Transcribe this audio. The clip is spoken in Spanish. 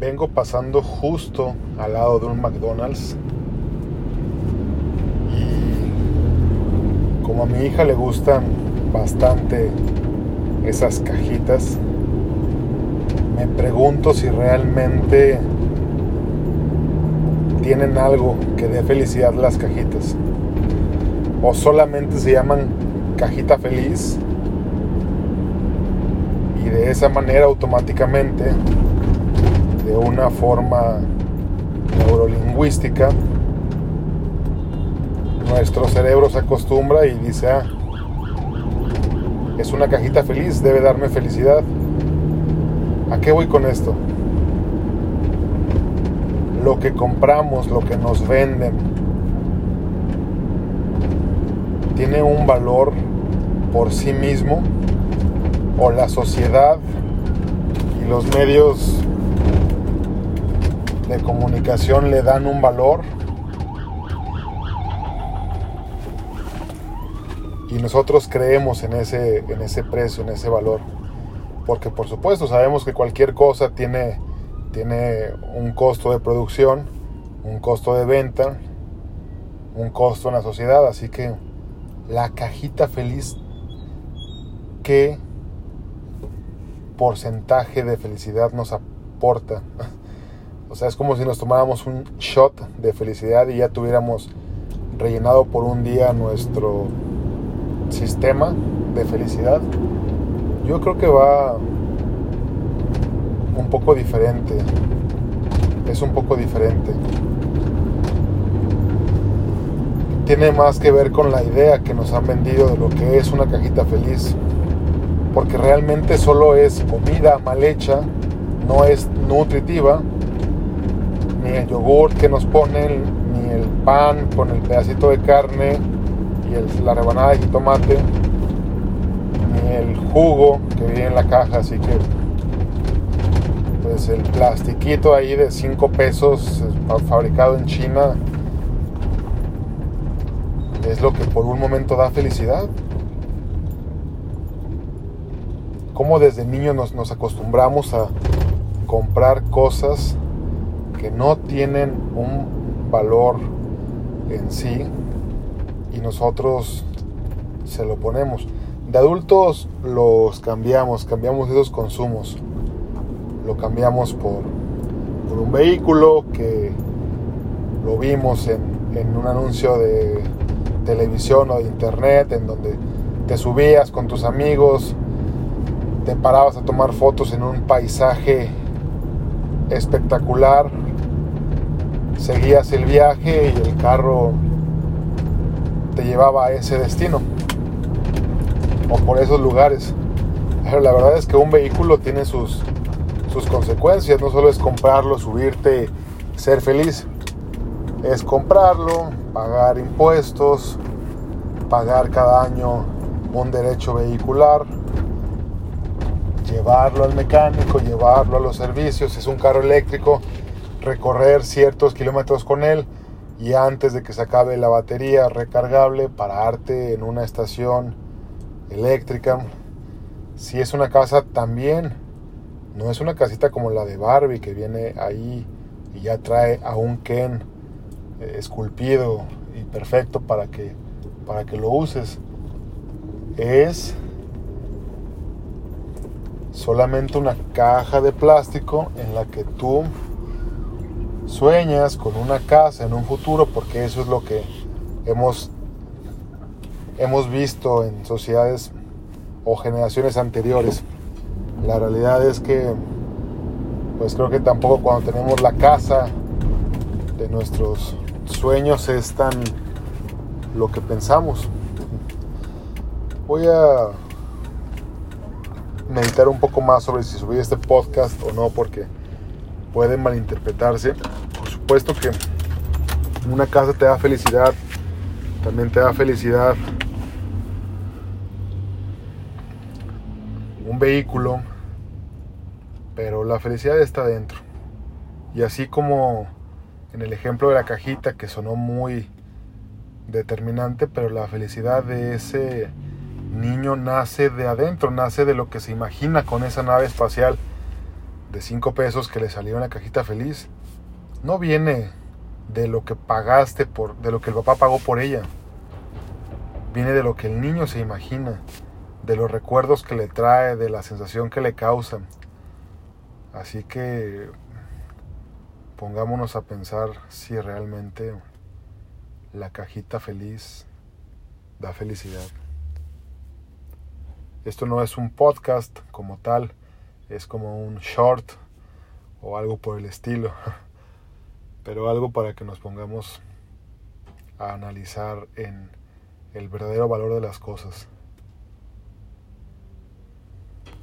vengo pasando justo al lado de un McDonald's. Y como a mi hija le gustan bastante esas cajitas, me pregunto si realmente tienen algo que dé felicidad las cajitas. O solamente se llaman cajita feliz. Y de esa manera automáticamente de una forma neurolingüística, nuestro cerebro se acostumbra y dice, ah, es una cajita feliz, debe darme felicidad. ¿A qué voy con esto? Lo que compramos, lo que nos venden, tiene un valor por sí mismo o la sociedad y los medios de comunicación le dan un valor y nosotros creemos en ese, en ese precio, en ese valor. Porque por supuesto sabemos que cualquier cosa tiene, tiene un costo de producción, un costo de venta, un costo en la sociedad. Así que la cajita feliz, ¿qué porcentaje de felicidad nos aporta? O sea, es como si nos tomáramos un shot de felicidad y ya tuviéramos rellenado por un día nuestro sistema de felicidad. Yo creo que va un poco diferente. Es un poco diferente. Tiene más que ver con la idea que nos han vendido de lo que es una cajita feliz. Porque realmente solo es comida mal hecha, no es nutritiva ni el yogur que nos ponen, ni el pan con el pedacito de carne y la rebanada de jitomate, ni el jugo que viene en la caja, así que pues el plastiquito ahí de 5 pesos fabricado en China es lo que por un momento da felicidad. Como desde niños nos, nos acostumbramos a comprar cosas que no tienen un valor en sí y nosotros se lo ponemos. De adultos los cambiamos, cambiamos esos consumos. Lo cambiamos por, un vehículo que lo vimos en un anuncio de televisión o de internet en donde te subías con tus amigos, te parabas a tomar fotos en un paisaje espectacular seguías el viaje y el carro te llevaba a ese destino o por esos lugares. Pero la verdad es que un vehículo tiene sus, sus consecuencias, no solo es comprarlo, subirte, ser feliz, es comprarlo, pagar impuestos, pagar cada año un derecho vehicular, llevarlo al mecánico, llevarlo a los servicios, es un carro eléctrico, recorrer ciertos kilómetros con él y antes de que se acabe la batería recargable, pararte en una estación eléctrica. Si es una casa también, no es una casita como la de Barbie que viene ahí y ya trae a un Ken eh, esculpido y perfecto para que, para que lo uses. Es solamente una caja de plástico en la que tú sueñas con una casa en un futuro, porque eso es lo que hemos, hemos visto en sociedades o generaciones anteriores. La realidad es que, pues creo que tampoco cuando tenemos la casa de nuestros sueños es tan lo que pensamos. Voy a meditar un poco más sobre si subir este podcast o no, porque puede malinterpretarse. Por supuesto que una casa te da felicidad, también te da felicidad un vehículo, pero la felicidad está dentro. Y así como en el ejemplo de la cajita que sonó muy determinante, pero la felicidad de ese niño nace de adentro, nace de lo que se imagina con esa nave espacial de 5 pesos que le salió en la cajita feliz no viene de lo que pagaste por de lo que el papá pagó por ella. Viene de lo que el niño se imagina, de los recuerdos que le trae, de la sensación que le causa. Así que pongámonos a pensar si realmente la cajita feliz da felicidad. Esto no es un podcast como tal, es como un short o algo por el estilo, pero algo para que nos pongamos a analizar en el verdadero valor de las cosas.